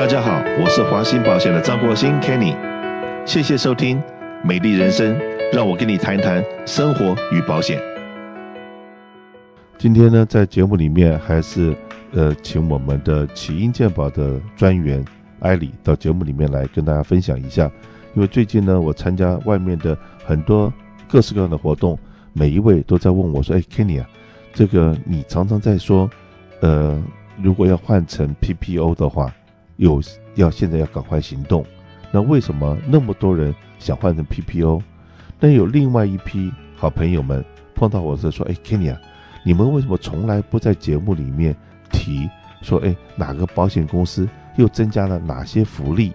大家好，我是华兴保险的张国兴 Kenny，谢谢收听《美丽人生》，让我跟你谈谈生活与保险。今天呢，在节目里面还是呃，请我们的起因健保的专员艾里到节目里面来跟大家分享一下，因为最近呢，我参加外面的很多各式各样的活动，每一位都在问我说：“哎，Kenny 啊，这个你常常在说，呃，如果要换成 PPO 的话。”有要现在要赶快行动，那为什么那么多人想换成 PPO？那有另外一批好朋友们碰到我是说：“哎，Kenny 啊，你们为什么从来不在节目里面提说，哎，哪个保险公司又增加了哪些福利？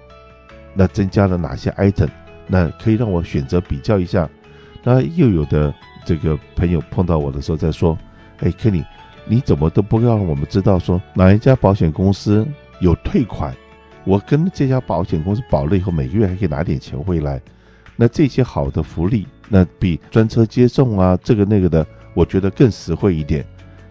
那增加了哪些 item？那可以让我选择比较一下。”那又有的这个朋友碰到我的时候在说：“哎，Kenny，你怎么都不让我们知道说哪一家保险公司？”有退款，我跟这家保险公司保了以后，每个月还可以拿点钱回来。那这些好的福利，那比专车接送啊，这个那个的，我觉得更实惠一点。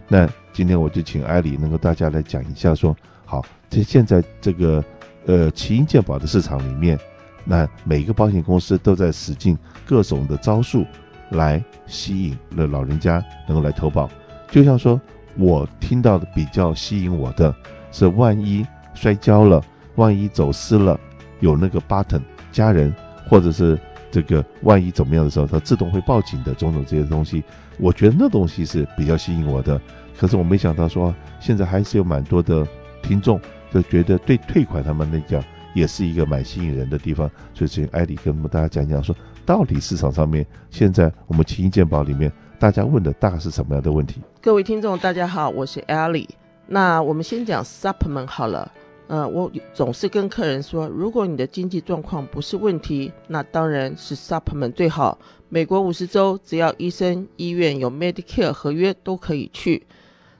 那今天我就请艾里能够大家来讲一下说，好，这现在这个呃奇英健保的市场里面，那每个保险公司都在使尽各种的招数来吸引了老人家能够来投保。就像说我听到的比较吸引我的是，万一。摔跤了，万一走失了，有那个 button，家人或者是这个万一怎么样的时候，它自动会报警的种种这些东西，我觉得那东西是比较吸引我的。可是我没想到说，现在还是有蛮多的听众就觉得对退款他们来讲也是一个蛮吸引人的地方。所以请艾里跟我们大家讲讲说，到底市场上面现在我们奇英健保里面大家问的大概是什么样的问题？各位听众大家好，我是艾里。那我们先讲 supplement 好了。呃，我总是跟客人说，如果你的经济状况不是问题，那当然是 supplement 最好。美国五十州，只要医生、医院有 Medicare 合约都可以去。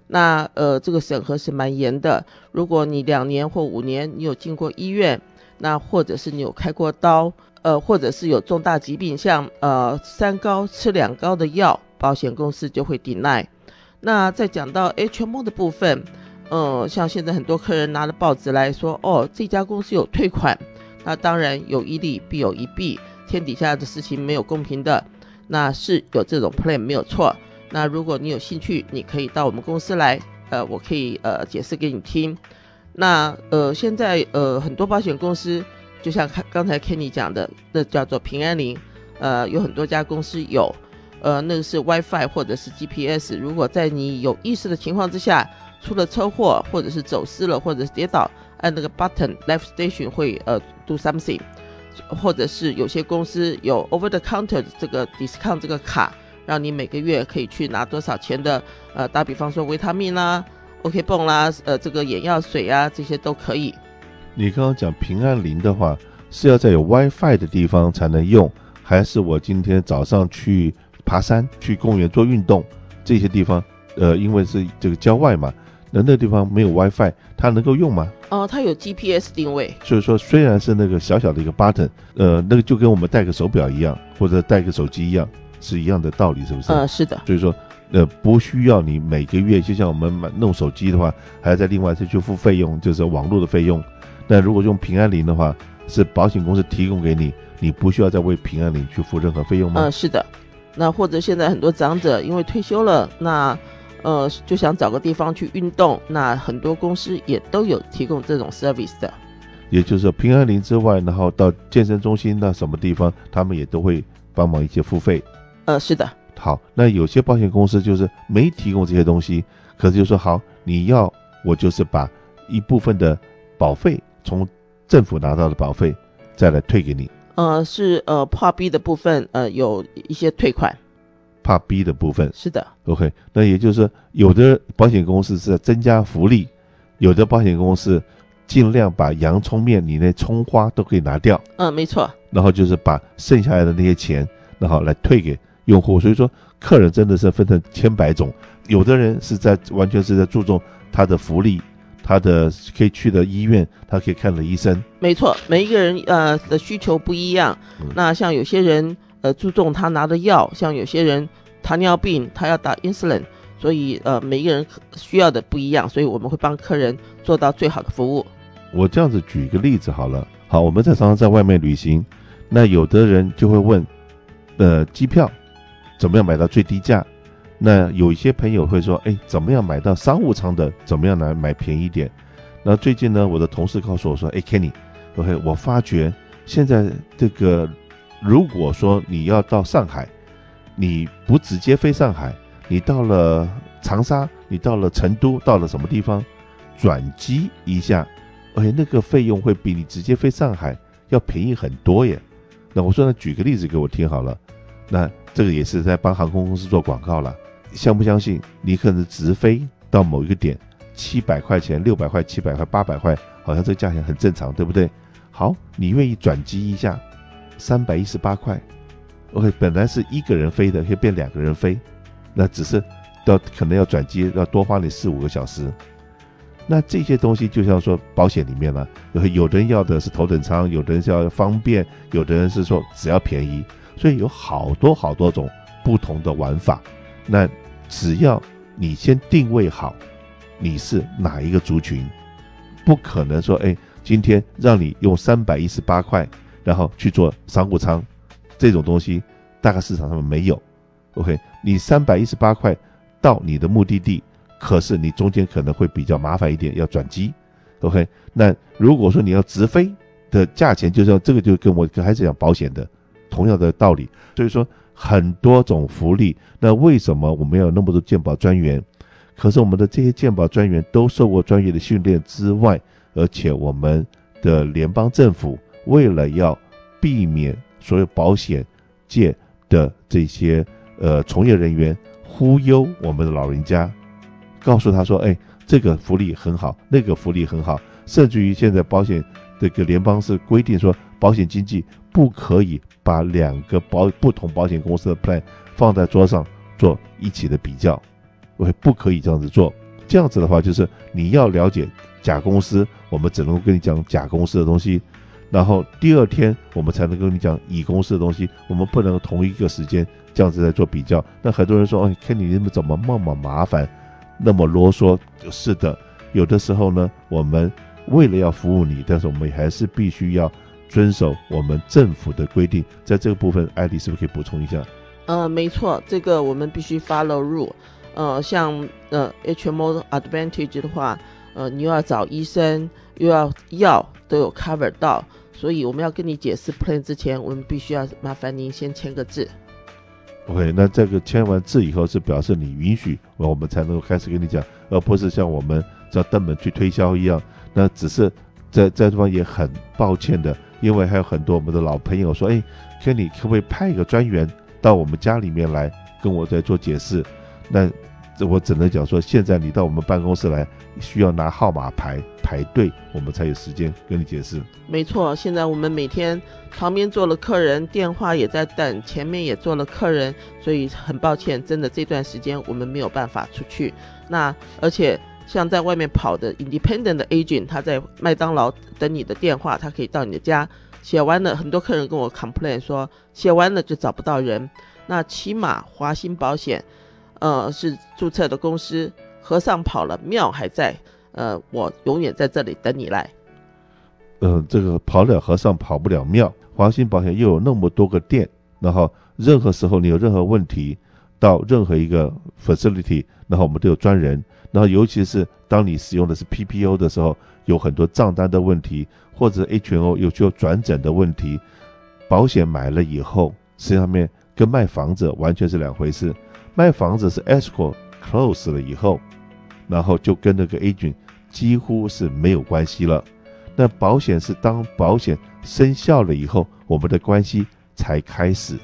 那呃，这个审核是蛮严的。如果你两年或五年你有进过医院，那或者是你有开过刀，呃，或者是有重大疾病，像呃三高吃两高的药，保险公司就会 deny。那再讲到 HMO 的部分。嗯，像现在很多客人拿着报纸来说，哦，这家公司有退款，那当然有一利必有一弊，天底下的事情没有公平的，那是有这种 plan 没有错。那如果你有兴趣，你可以到我们公司来，呃，我可以呃解释给你听。那呃，现在呃很多保险公司，就像刚才 Kenny 讲的，那叫做平安林，呃，有很多家公司有，呃，那个是 WiFi 或者是 GPS，如果在你有意识的情况之下。出了车祸，或者是走失了，或者是跌倒，按那个 button，life station 会呃 do something，或者是有些公司有 over the counter 这个 discount 这个卡，让你每个月可以去拿多少钱的，呃，打比方说维他命啦，OK 绷啦，呃，这个眼药水啊，这些都可以。你刚刚讲平安铃的话，是要在有 WiFi 的地方才能用，还是我今天早上去爬山、去公园做运动这些地方？呃，因为是这个郊外嘛。那那个地方没有 WiFi，它能够用吗？哦，它有 GPS 定位。所以说，虽然是那个小小的一个 button，呃，那个就跟我们带个手表一样，或者带个手机一样，是一样的道理，是不是？呃，是的。所以说，呃，不需要你每个月，就像我们买弄手机的话，还要再另外再去付费用，就是网络的费用。那如果用平安铃的话，是保险公司提供给你，你不需要再为平安铃去付任何费用吗？嗯、呃，是的。那或者现在很多长者因为退休了，那。呃，就想找个地方去运动，那很多公司也都有提供这种 service 的。也就是说，平安林之外，然后到健身中心那什么地方，他们也都会帮忙一些付费。呃，是的。好，那有些保险公司就是没提供这些东西，可是就说好，你要我就是把一部分的保费从政府拿到的保费再来退给你。呃，是呃，Part B 的部分呃有一些退款。怕 B 的部分是的，OK，那也就是说，有的保险公司是在增加福利，有的保险公司尽量把洋葱面里那葱花都可以拿掉，嗯，没错，然后就是把剩下来的那些钱，然后来退给用户。所以说，客人真的是分成千百种，有的人是在完全是在注重他的福利，他的可以去的医院，他可以看的医生，没错，每一个人呃的需求不一样，嗯、那像有些人。呃，注重他拿的药，像有些人糖尿病，他要打 insulin，所以呃，每一个人需要的不一样，所以我们会帮客人做到最好的服务。我这样子举一个例子好了。好，我们在常常在外面旅行，那有的人就会问，呃，机票怎么样买到最低价？那有一些朋友会说，哎，怎么样买到商务舱的？怎么样来买便宜点？那最近呢，我的同事告诉我说，哎，Kenny，OK，我发觉现在这个，如果说你要到上海，你不直接飞上海，你到了长沙，你到了成都，到了什么地方，转机一下，哎，那个费用会比你直接飞上海要便宜很多耶。那我说，那举个例子给我听好了。那这个也是在帮航空公司做广告了。相不相信？你可能直飞到某一个点，七百块钱、六百块、七百块、八百块，好像这个价钱很正常，对不对？好，你愿意转机一下，三百一十八块。OK，本来是一个人飞的，可以变两个人飞，那只是要可能要转机，要多花你四五个小时。那这些东西就像说保险里面了，有的人要的是头等舱，有的人是要方便，有的人是说只要便宜，所以有好多好多种不同的玩法。那只要你先定位好，你是哪一个族群，不可能说，哎，今天让你用三百一十八块，然后去做商务舱，这种东西大概市场上面没有。OK，你三百一十八块到你的目的地，可是你中间可能会比较麻烦一点，要转机。OK，那如果说你要直飞的价钱，就是这个就跟我还是讲保险的同样的道理，所以说。很多种福利，那为什么我们要那么多鉴宝专员？可是我们的这些鉴宝专员都受过专业的训练之外，而且我们的联邦政府为了要避免所有保险界的这些呃从业人员忽悠我们的老人家，告诉他说：“哎，这个福利很好，那个福利很好，甚至于现在保险这个联邦是规定说保险经纪。”不可以把两个保不同保险公司的 plan 放在桌上做一起的比较，OK，不可以这样子做。这样子的话，就是你要了解甲公司，我们只能跟你讲甲公司的东西，然后第二天我们才能跟你讲乙公司的东西。我们不能同一个时间这样子来做比较。那很多人说，哎，看你们怎么那么麻烦，那么啰嗦。是的，有的时候呢，我们为了要服务你，但是我们还是必须要。遵守我们政府的规定，在这个部分，艾迪是不是可以补充一下？呃，没错，这个我们必须 follow rule。呃，像呃 HMO Advantage 的话，呃，你又要找医生，又要药都有 cover 到，所以我们要跟你解释 plan 之前，我们必须要麻烦您先签个字。OK，那这个签完字以后是表示你允许，我们才能够开始跟你讲，而不是像我们叫登门去推销一样。那只是在在这地方也很抱歉的。因为还有很多我们的老朋友说，哎，Kenny 可不可以派一个专员到我们家里面来跟我在做解释？那这我只能讲说，现在你到我们办公室来，需要拿号码牌排队，我们才有时间跟你解释。没错，现在我们每天旁边坐了客人，电话也在等，前面也坐了客人，所以很抱歉，真的这段时间我们没有办法出去。那而且。像在外面跑的 independent agent，他在麦当劳等你的电话，他可以到你的家写完了。很多客人跟我 complain 说，写完了就找不到人。那起码华兴保险，呃，是注册的公司，和尚跑了，庙还在。呃，我永远在这里等你来。呃，这个跑了和尚跑不了庙。华兴保险又有那么多个店，然后任何时候你有任何问题，到任何一个 facility，然后我们都有专人。然后，尤其是当你使用的是 PPO 的时候，有很多账单的问题，或者 HMO 有需要转诊的问题。保险买了以后，实际上面跟卖房子完全是两回事。卖房子是 escrow close 了以后，然后就跟那个 agent 几乎是没有关系了。那保险是当保险生效了以后，我们的关系才开始。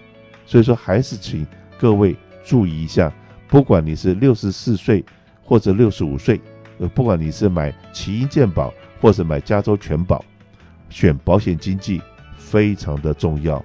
所以说，还是请各位注意一下，不管你是六十四岁。或者六十五岁，呃，不管你是买奇英健保，或者买加州全保，选保险经纪非常的重要，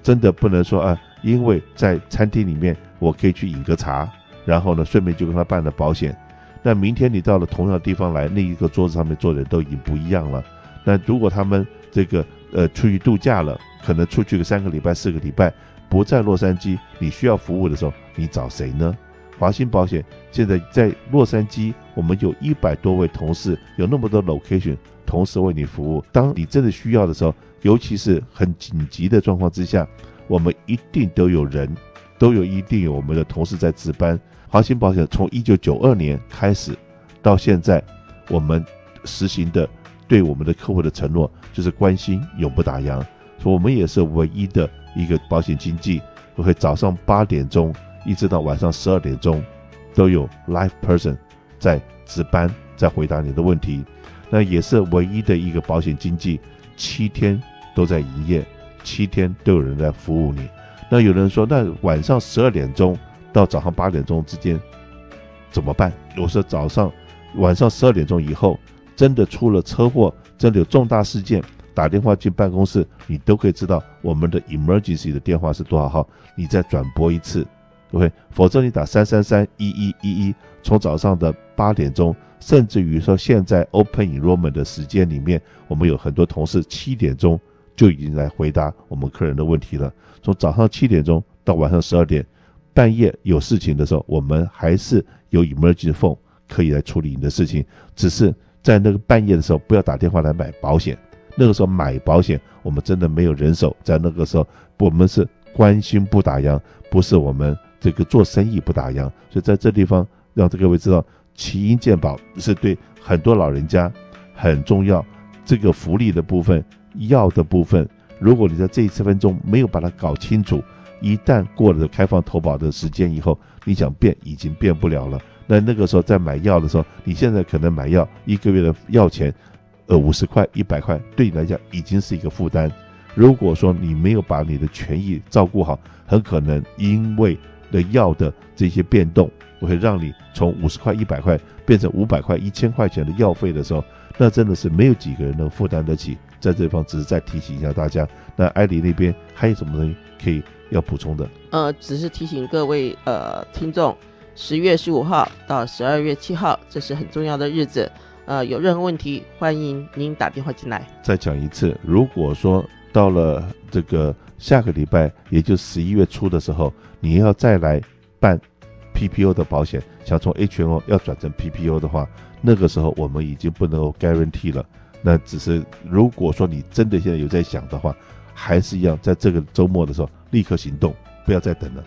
真的不能说啊，因为在餐厅里面我可以去饮个茶，然后呢，顺便就跟他办了保险。那明天你到了同样的地方来，那一个桌子上面坐的人都已经不一样了。那如果他们这个呃出去度假了，可能出去个三个礼拜、四个礼拜，不在洛杉矶，你需要服务的时候，你找谁呢？华兴保险现在在洛杉矶，我们有一百多位同事，有那么多 location 同时为你服务。当你真的需要的时候，尤其是很紧急的状况之下，我们一定都有人，都有一定有我们的同事在值班。华兴保险从一九九二年开始到现在，我们实行的对我们的客户的承诺就是关心永不打烊。所以我们也是唯一的一个保险经纪，会早上八点钟。一直到晚上十二点钟，都有 live person 在值班，在回答你的问题。那也是唯一的一个保险经纪，七天都在营业，七天都有人在服务你。那有人说，那晚上十二点钟到早上八点钟之间怎么办？我说早上、晚上十二点钟以后，真的出了车祸，真的有重大事件，打电话进办公室，你都可以知道我们的 emergency 的电话是多少号，你再转拨一次。OK，否则你打三三三一一一一，从早上的八点钟，甚至于说现在 Open Enrollment 的时间里面，我们有很多同事七点钟就已经来回答我们客人的问题了。从早上七点钟到晚上十二点，半夜有事情的时候，我们还是有 Emergency Phone 可以来处理你的事情。只是在那个半夜的时候，不要打电话来买保险。那个时候买保险，我们真的没有人手。在那个时候，我们是关心不打烊，不是我们。这个做生意不打烊，所以在这地方让这各位知道，奇英健保是对很多老人家很重要。这个福利的部分、药的部分，如果你在这一次分钟没有把它搞清楚，一旦过了开放投保的时间以后，你想变已经变不了了。那那个时候在买药的时候，你现在可能买药一个月的药钱，呃五十块、一百块，对你来讲已经是一个负担。如果说你没有把你的权益照顾好，很可能因为的药的这些变动，会让你从五十块、一百块变成五百块、一千块钱的药费的时候，那真的是没有几个人能负担得起。在这地方，只是再提醒一下大家。那艾迪那边还有什么东西可以要补充的？呃，只是提醒各位呃听众，十月十五号到十二月七号，这是很重要的日子。呃，有任何问题，欢迎您打电话进来。再讲一次，如果说到了这个。下个礼拜，也就十一月初的时候，你要再来办 PPO 的保险，想从 HMO 要转成 PPO 的话，那个时候我们已经不能够 guarantee 了。那只是如果说你真的现在有在想的话，还是要，在这个周末的时候立刻行动，不要再等了。